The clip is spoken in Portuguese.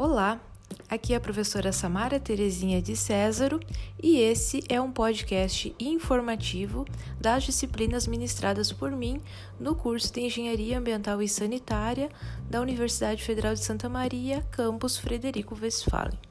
Olá, aqui é a professora Samara Terezinha de Césaro e esse é um podcast informativo das disciplinas ministradas por mim no curso de Engenharia Ambiental e Sanitária da Universidade Federal de Santa Maria, campus Frederico Westphalen.